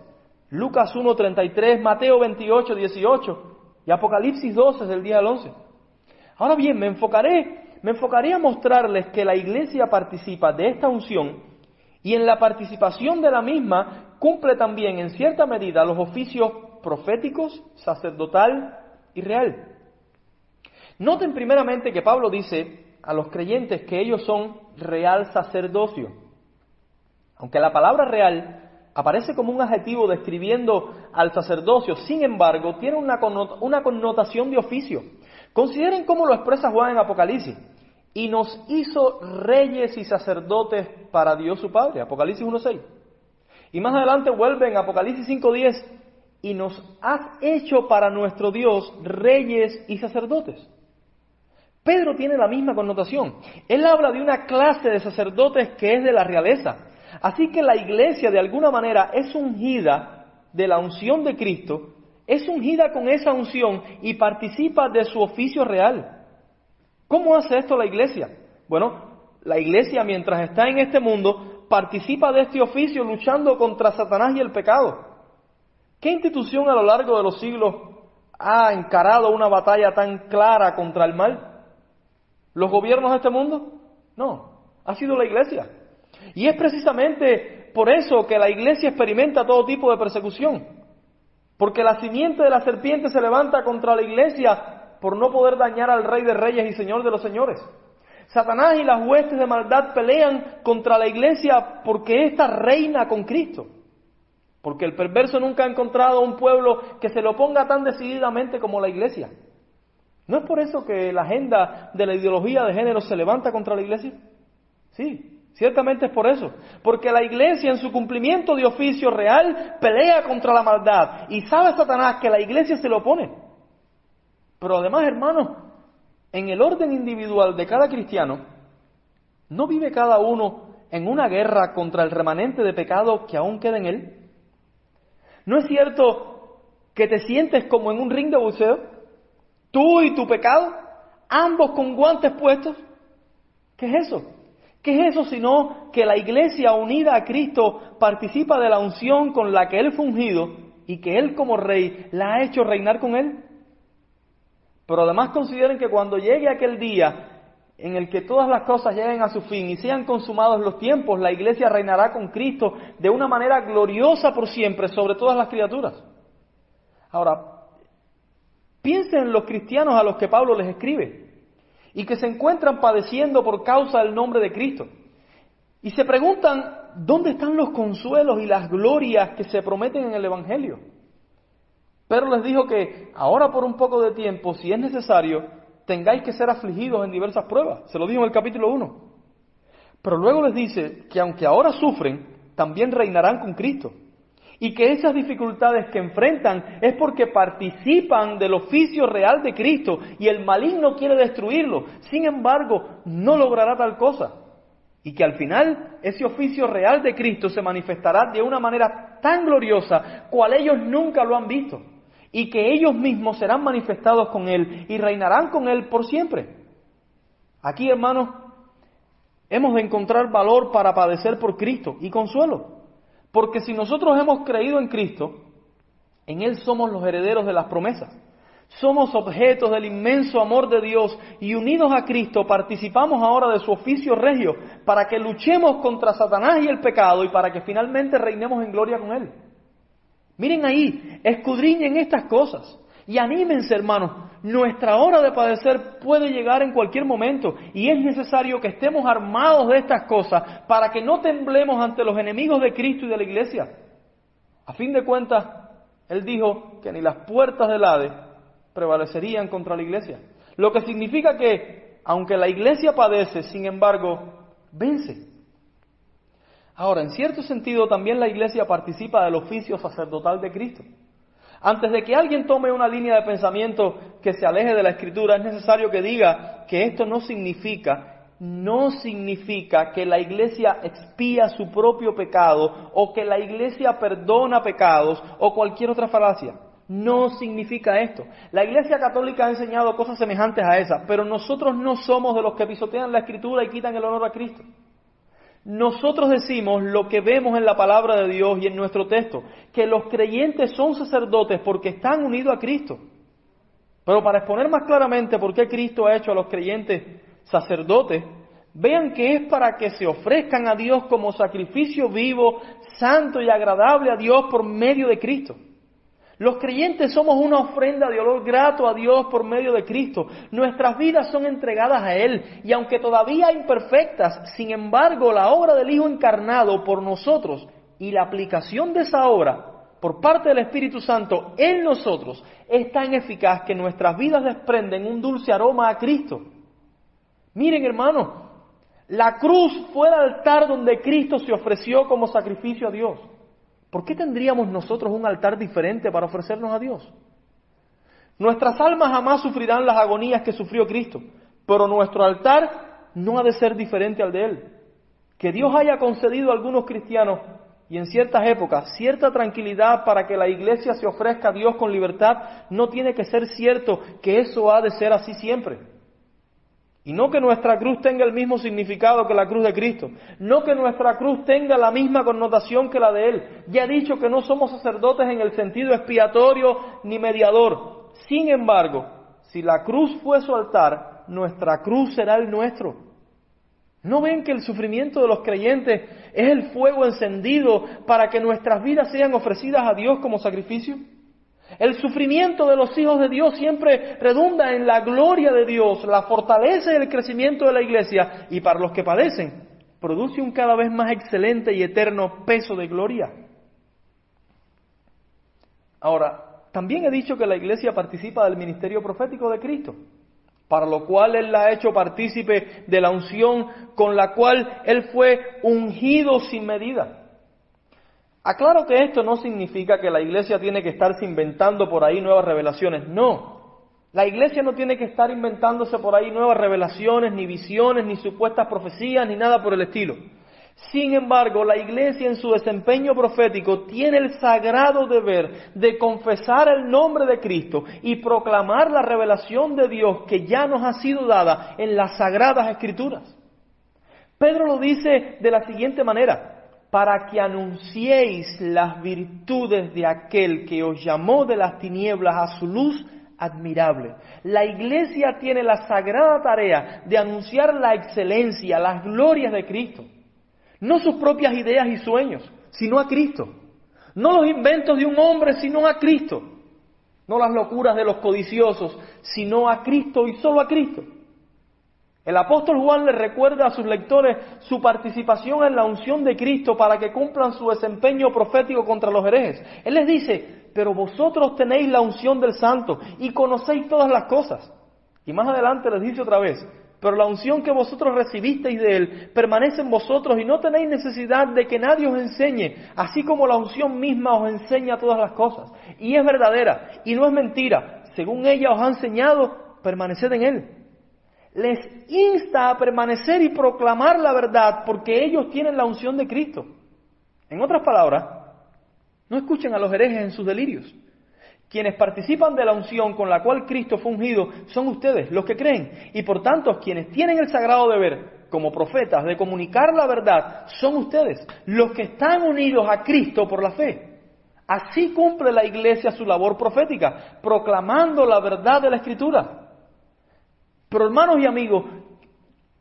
Lucas 1.33, Mateo 28, 18 y Apocalipsis 12 del día al 11. Ahora bien, me enfocaré me enfocaría a mostrarles que la iglesia participa de esta unción y en la participación de la misma cumple también en cierta medida los oficios proféticos, sacerdotal y real. Noten primeramente que Pablo dice a los creyentes que ellos son real sacerdocio. Aunque la palabra real aparece como un adjetivo describiendo al sacerdocio, sin embargo, tiene una, connotación de oficio. Consideren cómo lo expresa Juan en Apocalipsis y nos hizo reyes y sacerdotes para Dios su Padre, Apocalipsis 1.6. Y más adelante vuelve en Apocalipsis 5.10, y nos has hecho para nuestro Dios reyes y sacerdotes. Pedro tiene la misma connotación. Él habla de una clase de sacerdotes que es de la realeza. Así que la iglesia de alguna manera es ungida de la unción de Cristo, es ungida con esa unción y participa de su oficio real. ¿Cómo hace esto la iglesia? Bueno, la iglesia mientras está en este mundo participa de este oficio luchando contra Satanás y el pecado. ¿Qué institución a lo largo de los siglos ha encarado una batalla tan clara contra el mal? ¿Los gobiernos de este mundo? No, ha sido la iglesia. Y es precisamente por eso que la iglesia experimenta todo tipo de persecución. Porque la simiente de la serpiente se levanta contra la iglesia por no poder dañar al Rey de Reyes y Señor de los Señores. Satanás y las huestes de maldad pelean contra la iglesia porque ésta reina con Cristo. Porque el perverso nunca ha encontrado un pueblo que se lo ponga tan decididamente como la iglesia. ¿No es por eso que la agenda de la ideología de género se levanta contra la iglesia? Sí, ciertamente es por eso. Porque la iglesia en su cumplimiento de oficio real pelea contra la maldad. Y sabe Satanás que la iglesia se lo opone. Pero además, hermanos, en el orden individual de cada cristiano, ¿no vive cada uno en una guerra contra el remanente de pecado que aún queda en él? ¿No es cierto que te sientes como en un ring de buceo? Tú y tu pecado, ambos con guantes puestos. ¿Qué es eso? ¿Qué es eso sino que la iglesia unida a Cristo participa de la unción con la que Él fue ungido y que Él como rey la ha hecho reinar con Él? Pero además consideren que cuando llegue aquel día en el que todas las cosas lleguen a su fin y sean consumados los tiempos, la iglesia reinará con Cristo de una manera gloriosa por siempre sobre todas las criaturas. Ahora, piensen en los cristianos a los que Pablo les escribe y que se encuentran padeciendo por causa del nombre de Cristo. Y se preguntan, ¿dónde están los consuelos y las glorias que se prometen en el Evangelio? Pero les dijo que ahora por un poco de tiempo, si es necesario, tengáis que ser afligidos en diversas pruebas. Se lo dijo en el capítulo 1. Pero luego les dice que aunque ahora sufren, también reinarán con Cristo. Y que esas dificultades que enfrentan es porque participan del oficio real de Cristo y el maligno quiere destruirlo. Sin embargo, no logrará tal cosa. Y que al final ese oficio real de Cristo se manifestará de una manera tan gloriosa cual ellos nunca lo han visto y que ellos mismos serán manifestados con Él y reinarán con Él por siempre. Aquí, hermanos, hemos de encontrar valor para padecer por Cristo y consuelo. Porque si nosotros hemos creído en Cristo, en Él somos los herederos de las promesas. Somos objetos del inmenso amor de Dios y unidos a Cristo participamos ahora de su oficio regio para que luchemos contra Satanás y el pecado y para que finalmente reinemos en gloria con Él. Miren ahí, escudriñen estas cosas y anímense hermanos. Nuestra hora de padecer puede llegar en cualquier momento y es necesario que estemos armados de estas cosas para que no temblemos ante los enemigos de Cristo y de la iglesia. A fin de cuentas, Él dijo que ni las puertas del Hades prevalecerían contra la iglesia. Lo que significa que, aunque la iglesia padece, sin embargo, vence. Ahora, en cierto sentido, también la iglesia participa del oficio sacerdotal de Cristo. Antes de que alguien tome una línea de pensamiento que se aleje de la escritura, es necesario que diga que esto no significa, no significa que la iglesia expía su propio pecado o que la iglesia perdona pecados o cualquier otra falacia. No significa esto. La Iglesia Católica ha enseñado cosas semejantes a esas, pero nosotros no somos de los que pisotean la Escritura y quitan el honor a Cristo. Nosotros decimos lo que vemos en la palabra de Dios y en nuestro texto, que los creyentes son sacerdotes porque están unidos a Cristo. Pero para exponer más claramente por qué Cristo ha hecho a los creyentes sacerdotes, vean que es para que se ofrezcan a Dios como sacrificio vivo, santo y agradable a Dios por medio de Cristo. Los creyentes somos una ofrenda de olor grato a Dios por medio de Cristo. Nuestras vidas son entregadas a Él y aunque todavía imperfectas, sin embargo la obra del Hijo encarnado por nosotros y la aplicación de esa obra por parte del Espíritu Santo en nosotros es tan eficaz que nuestras vidas desprenden un dulce aroma a Cristo. Miren hermanos, la cruz fue el altar donde Cristo se ofreció como sacrificio a Dios. ¿Por qué tendríamos nosotros un altar diferente para ofrecernos a Dios? Nuestras almas jamás sufrirán las agonías que sufrió Cristo, pero nuestro altar no ha de ser diferente al de Él. Que Dios haya concedido a algunos cristianos y en ciertas épocas cierta tranquilidad para que la iglesia se ofrezca a Dios con libertad, no tiene que ser cierto que eso ha de ser así siempre. Y no que nuestra cruz tenga el mismo significado que la cruz de Cristo. No que nuestra cruz tenga la misma connotación que la de Él. Ya he dicho que no somos sacerdotes en el sentido expiatorio ni mediador. Sin embargo, si la cruz fue su altar, nuestra cruz será el nuestro. ¿No ven que el sufrimiento de los creyentes es el fuego encendido para que nuestras vidas sean ofrecidas a Dios como sacrificio? El sufrimiento de los hijos de Dios siempre redunda en la gloria de Dios, la fortaleza y el crecimiento de la iglesia y para los que padecen produce un cada vez más excelente y eterno peso de gloria. Ahora, también he dicho que la iglesia participa del ministerio profético de Cristo, para lo cual Él la ha hecho partícipe de la unción con la cual Él fue ungido sin medida. Aclaro que esto no significa que la iglesia tiene que estarse inventando por ahí nuevas revelaciones. No. La iglesia no tiene que estar inventándose por ahí nuevas revelaciones, ni visiones, ni supuestas profecías, ni nada por el estilo. Sin embargo, la iglesia en su desempeño profético tiene el sagrado deber de confesar el nombre de Cristo y proclamar la revelación de Dios que ya nos ha sido dada en las sagradas escrituras. Pedro lo dice de la siguiente manera, para que anunciéis las virtudes de aquel que os llamó de las tinieblas a su luz admirable. La iglesia tiene la sagrada tarea de anunciar la excelencia, las glorias de Cristo. No sus propias ideas y sueños, sino a Cristo. No los inventos de un hombre, sino a Cristo. No las locuras de los codiciosos, sino a Cristo y solo a Cristo. El apóstol Juan le recuerda a sus lectores su participación en la unción de Cristo para que cumplan su desempeño profético contra los herejes. Él les dice, pero vosotros tenéis la unción del santo y conocéis todas las cosas. Y más adelante les dice otra vez, pero la unción que vosotros recibisteis de Él permanece en vosotros y no tenéis necesidad de que nadie os enseñe, así como la unción misma os enseña todas las cosas. Y es verdadera y no es mentira. Según ella os ha enseñado, permaneced en Él les insta a permanecer y proclamar la verdad porque ellos tienen la unción de Cristo. En otras palabras, no escuchen a los herejes en sus delirios. Quienes participan de la unción con la cual Cristo fue ungido son ustedes, los que creen. Y por tanto, quienes tienen el sagrado deber, como profetas, de comunicar la verdad, son ustedes, los que están unidos a Cristo por la fe. Así cumple la iglesia su labor profética, proclamando la verdad de la Escritura. Pero hermanos y amigos,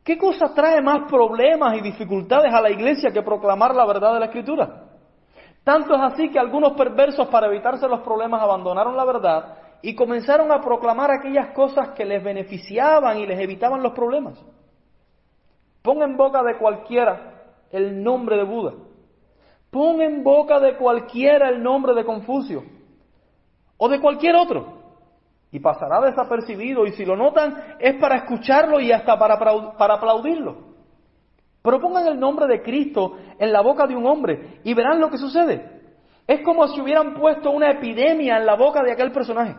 ¿qué cosa trae más problemas y dificultades a la iglesia que proclamar la verdad de la Escritura? Tanto es así que algunos perversos para evitarse los problemas abandonaron la verdad y comenzaron a proclamar aquellas cosas que les beneficiaban y les evitaban los problemas. Pon en boca de cualquiera el nombre de Buda. Pon en boca de cualquiera el nombre de Confucio o de cualquier otro. Y pasará desapercibido y si lo notan es para escucharlo y hasta para, para aplaudirlo. Pero pongan el nombre de Cristo en la boca de un hombre y verán lo que sucede. Es como si hubieran puesto una epidemia en la boca de aquel personaje.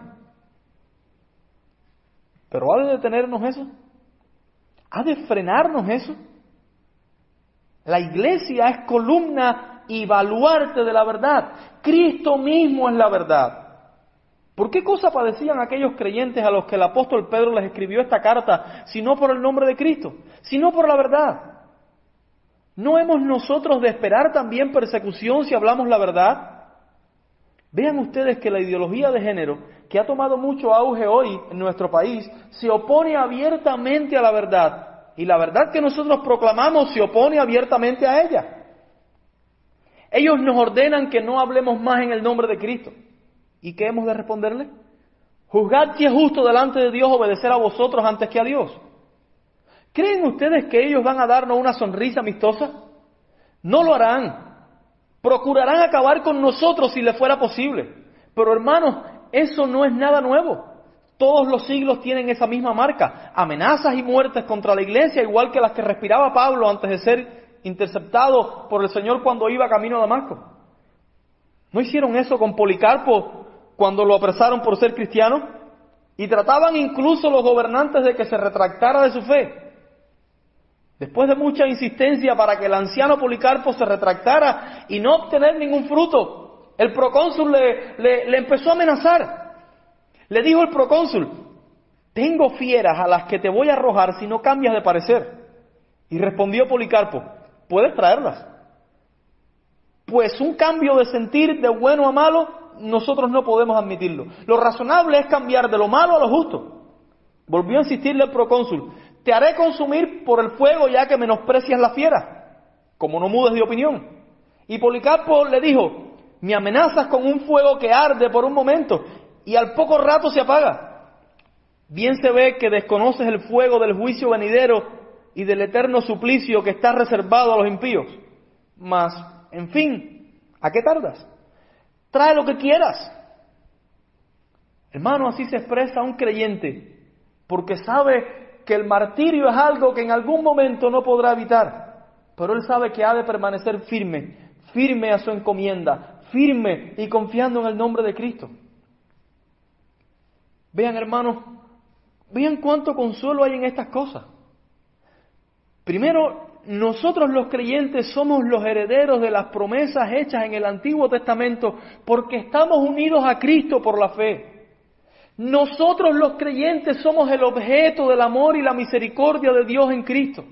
Pero ¿ha de detenernos eso? ¿Ha de frenarnos eso? La iglesia es columna y baluarte de la verdad. Cristo mismo es la verdad. ¿Por qué cosa padecían aquellos creyentes a los que el apóstol Pedro les escribió esta carta, si no por el nombre de Cristo, sino por la verdad? ¿No hemos nosotros de esperar también persecución si hablamos la verdad? Vean ustedes que la ideología de género, que ha tomado mucho auge hoy en nuestro país, se opone abiertamente a la verdad. Y la verdad que nosotros proclamamos se opone abiertamente a ella. Ellos nos ordenan que no hablemos más en el nombre de Cristo. ¿Y qué hemos de responderle? Juzgad si es justo delante de Dios obedecer a vosotros antes que a Dios. ¿Creen ustedes que ellos van a darnos una sonrisa amistosa? No lo harán. Procurarán acabar con nosotros si les fuera posible. Pero hermanos, eso no es nada nuevo. Todos los siglos tienen esa misma marca. Amenazas y muertes contra la iglesia, igual que las que respiraba Pablo antes de ser interceptado por el Señor cuando iba camino a Damasco. ¿No hicieron eso con Policarpo cuando lo apresaron por ser cristiano? Y trataban incluso los gobernantes de que se retractara de su fe. Después de mucha insistencia para que el anciano Policarpo se retractara y no obtener ningún fruto, el procónsul le, empezó a amenazar. Le dijo el procónsul, tengo fieras a las que te voy a arrojar si no cambias de parecer. Y respondió Policarpo, puedes traerlas. Pues un cambio de sentir de bueno a malo, nosotros no podemos admitirlo. Lo razonable es cambiar de lo malo a lo justo. Volvió a insistirle el procónsul, te haré consumir por el fuego ya que menosprecias la fiera, como no mudes de opinión. Y Policarpo le dijo, me amenazas con un fuego que arde por un momento y al poco rato se apaga. Bien se ve que desconoces el fuego del juicio venidero y del eterno suplicio que está reservado a los impíos. Mas, en fin, ¿a qué tardas? Trae lo que quieras. Hermano, así se expresa un creyente, porque sabe que el martirio es algo que en algún momento no podrá evitar, pero él sabe que ha de permanecer firme, firme a su encomienda, firme y confiando en el nombre de Cristo. Vean hermanos, vean cuánto consuelo hay en estas cosas. Primero, nosotros los creyentes somos los herederos de las promesas hechas en el Antiguo Testamento porque estamos unidos a Cristo por la fe. Nosotros los creyentes somos el objeto del amor y la misericordia de Dios en Cristo.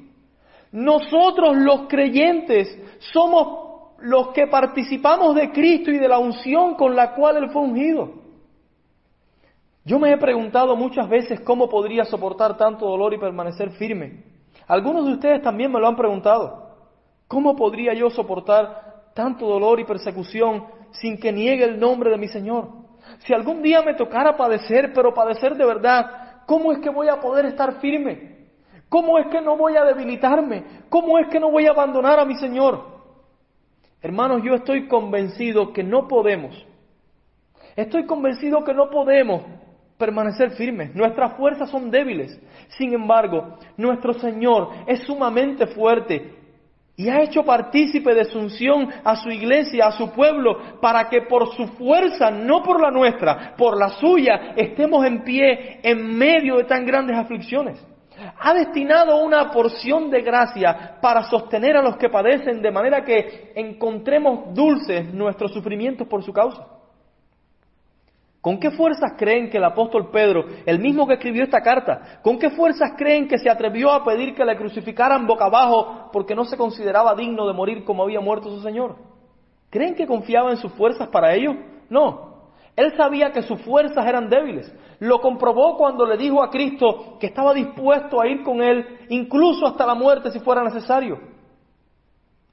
Nosotros los creyentes somos los que participamos de Cristo y de la unción con la cual Él fue ungido. Yo me he preguntado muchas veces cómo podría soportar tanto dolor y permanecer firme. Algunos de ustedes también me lo han preguntado. ¿Cómo podría yo soportar tanto dolor y persecución sin que niegue el nombre de mi Señor? Si algún día me tocara padecer, pero padecer de verdad, ¿cómo es que voy a poder estar firme? ¿Cómo es que no voy a debilitarme? ¿Cómo es que no voy a abandonar a mi Señor? Hermanos, yo estoy convencido que no podemos. Estoy convencido que no podemos permanecer firmes. Nuestras fuerzas son débiles. Sin embargo, nuestro Señor es sumamente fuerte y ha hecho partícipe de su unción a su iglesia, a su pueblo, para que por su fuerza, no por la nuestra, por la suya, estemos en pie en medio de tan grandes aflicciones. Ha destinado una porción de gracia para sostener a los que padecen de manera que encontremos dulces nuestros sufrimientos por su causa. ¿Con qué fuerzas creen que el apóstol Pedro, el mismo que escribió esta carta, con qué fuerzas creen que se atrevió a pedir que le crucificaran boca abajo porque no se consideraba digno de morir como había muerto su Señor? ¿Creen que confiaba en sus fuerzas para ello? No. Él sabía que sus fuerzas eran débiles. Lo comprobó cuando le dijo a Cristo que estaba dispuesto a ir con él, incluso hasta la muerte si fuera necesario.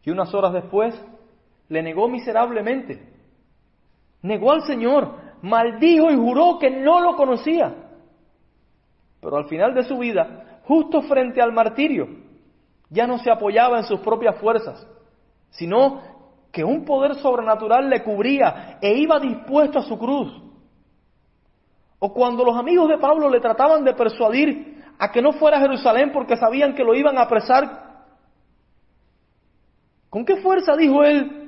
Y unas horas después le negó miserablemente. Negó al Señor, maldijo y juró que no lo conocía. Pero al final de su vida, justo frente al martirio, ya no se apoyaba en sus propias fuerzas, sino que un poder sobrenatural le cubría e iba dispuesto a su cruz. O cuando los amigos de Pablo le trataban de persuadir a que no fuera a Jerusalén porque sabían que lo iban a apresar, ¿con qué fuerza dijo él,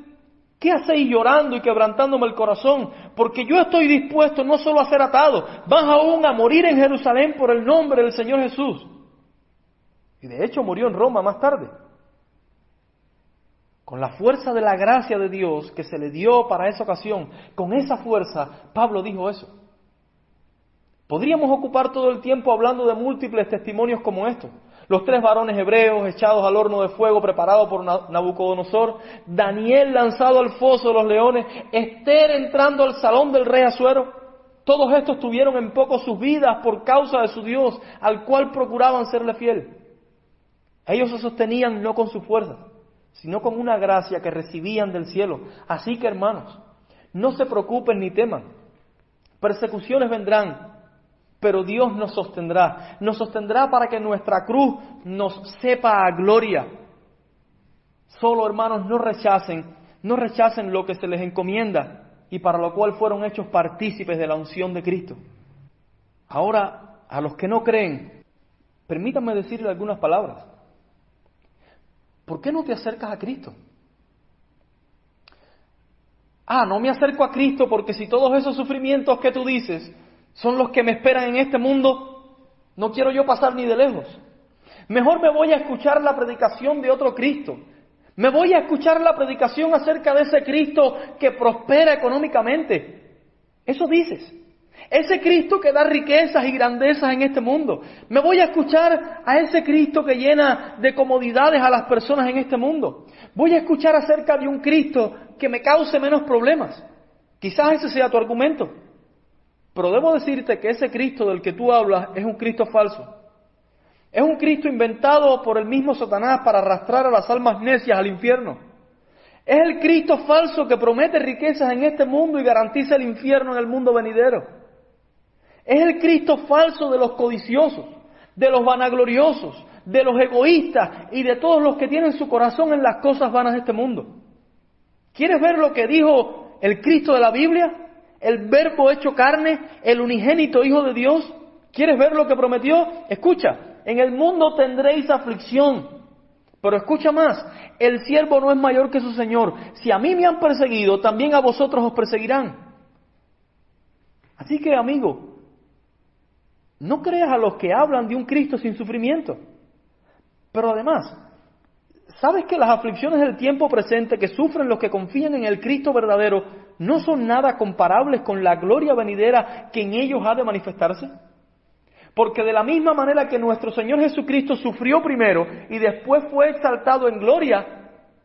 ¿Qué hacéis llorando y quebrantándome el corazón? Porque yo estoy dispuesto no solo a ser atado, vas aún a morir en Jerusalén por el nombre del Señor Jesús. Y de hecho murió en Roma más tarde. Con la fuerza de la gracia de Dios que se le dio para esa ocasión, con esa fuerza, Pablo dijo eso. Podríamos ocupar todo el tiempo hablando de múltiples testimonios como estos los tres varones hebreos echados al horno de fuego preparado por Nabucodonosor, Daniel lanzado al foso de los leones, Esther entrando al salón del rey Azuero. Todos estos tuvieron en poco sus vidas por causa de su Dios, al cual procuraban serle fiel. Ellos se sostenían no con su fuerza, sino con una gracia que recibían del cielo. Así que hermanos, no se preocupen ni teman. Persecuciones vendrán, pero Dios nos sostendrá. Nos sostendrá para que nuestra cruz nos sepa a gloria. Solo, hermanos, no rechacen, no rechacen lo que se les encomienda y para lo cual fueron hechos partícipes de la unción de Cristo. Ahora, a los que no creen, permítanme decirle algunas palabras. ¿Por qué no te acercas a Cristo? Ah, no me acerco a Cristo porque si todos esos sufrimientos que tú dices son los que me esperan en este mundo, no quiero yo pasar ni de lejos. Mejor me voy a escuchar la predicación de otro Cristo. Me voy a escuchar la predicación acerca de ese Cristo que prospera económicamente. Eso dices. Ese Cristo que da riquezas y grandezas en este mundo. Me voy a escuchar a ese Cristo que llena de comodidades a las personas en este mundo. Voy a escuchar acerca de un Cristo que me cause menos problemas. Quizás ese sea tu argumento. Pero debo decirte que ese Cristo del que tú hablas es un Cristo falso. Es un Cristo inventado por el mismo Satanás para arrastrar a las almas necias al infierno. Es el Cristo falso que promete riquezas en este mundo y garantiza el infierno en el mundo venidero. Es el Cristo falso de los codiciosos, de los vanagloriosos, de los egoístas y de todos los que tienen su corazón en las cosas vanas de este mundo. ¿Quieres ver lo que dijo el Cristo de la Biblia? El verbo hecho carne, el unigénito Hijo de Dios. ¿Quieres ver lo que prometió? Escucha, en el mundo tendréis aflicción. Pero escucha más, el siervo no es mayor que su Señor. Si a mí me han perseguido, también a vosotros os perseguirán. Así que, amigo, no creas a los que hablan de un Cristo sin sufrimiento. Pero además, ¿sabes que las aflicciones del tiempo presente que sufren los que confían en el Cristo verdadero no son nada comparables con la gloria venidera que en ellos ha de manifestarse? Porque de la misma manera que nuestro Señor Jesucristo sufrió primero y después fue exaltado en gloria,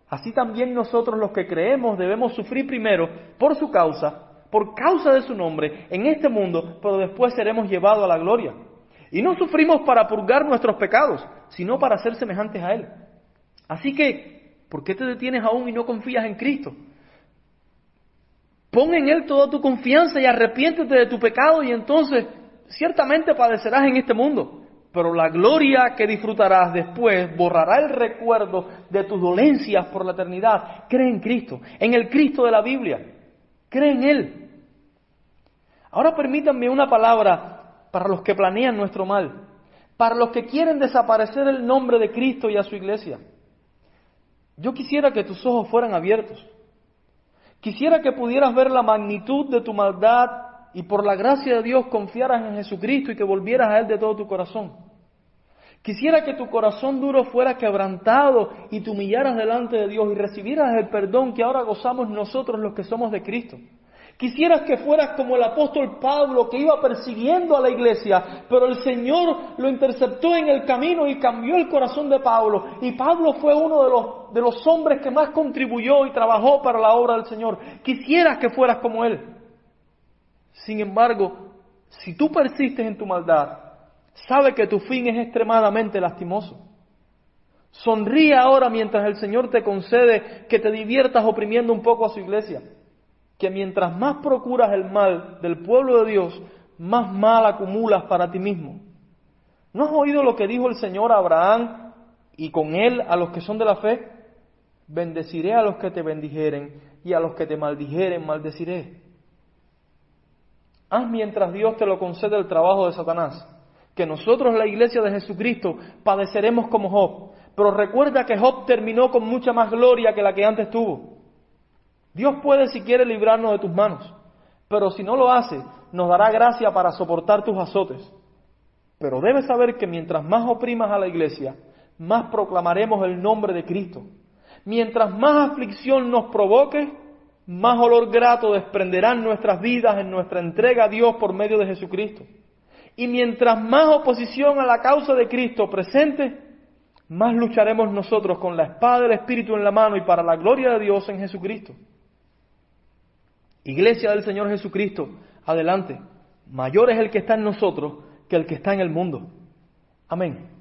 así también nosotros los que creemos debemos sufrir primero por su causa, por causa de su nombre, en este mundo, pero después seremos llevados a la gloria. Y no sufrimos para purgar nuestros pecados, sino para ser semejantes a Él. Así que, ¿por qué te detienes aún y no confías en Cristo? Pon en Él toda tu confianza y arrepiéntete de tu pecado y entonces ciertamente padecerás en este mundo. Pero la gloria que disfrutarás después borrará el recuerdo de tus dolencias por la eternidad. Cree en Cristo, en el Cristo de la Biblia. Cree en Él. Ahora permítanme una palabra para los que planean nuestro mal, para los que quieren desaparecer el nombre de Cristo y a su iglesia. Yo quisiera que tus ojos fueran abiertos Quisiera que pudieras ver la magnitud de tu maldad y por la gracia de Dios confiaras en Jesucristo y que volvieras a Él de todo tu corazón. Quisiera que tu corazón duro fuera quebrantado y te humillaras delante de Dios y recibieras el perdón que ahora gozamos nosotros los que somos de Cristo. Quisieras que fueras como el apóstol Pablo que iba persiguiendo a la iglesia, pero el Señor lo interceptó en el camino y cambió el corazón de Pablo. Y Pablo fue uno de los, de los hombres que más contribuyó y trabajó para la obra del Señor. Quisieras que fueras como él. Sin embargo, si tú persistes en tu maldad, sabe que tu fin es extremadamente lastimoso. Sonríe ahora mientras el Señor te concede que te diviertas oprimiendo un poco a su iglesia que mientras más procuras el mal del pueblo de Dios, más mal acumulas para ti mismo. ¿No has oído lo que dijo el Señor a Abraham y con él a los que son de la fe? Bendeciré a los que te bendijeren y a los que te maldijeren maldeciré. Haz mientras Dios te lo concede el trabajo de Satanás, que nosotros la iglesia de Jesucristo padeceremos como Job, pero recuerda que Job terminó con mucha más gloria que la que antes tuvo. Dios puede si quiere librarnos de tus manos, pero si no lo hace, nos dará gracia para soportar tus azotes. Pero debes saber que mientras más oprimas a la iglesia, más proclamaremos el nombre de Cristo. Mientras más aflicción nos provoque, más olor grato desprenderán nuestras vidas en nuestra entrega a Dios por medio de Jesucristo. Y mientras más oposición a la causa de Cristo presente, más lucharemos nosotros con la espada del Espíritu en la mano y para la gloria de Dios en Jesucristo. Iglesia del Señor Jesucristo, adelante. Mayor es el que está en nosotros que el que está en el mundo. Amén.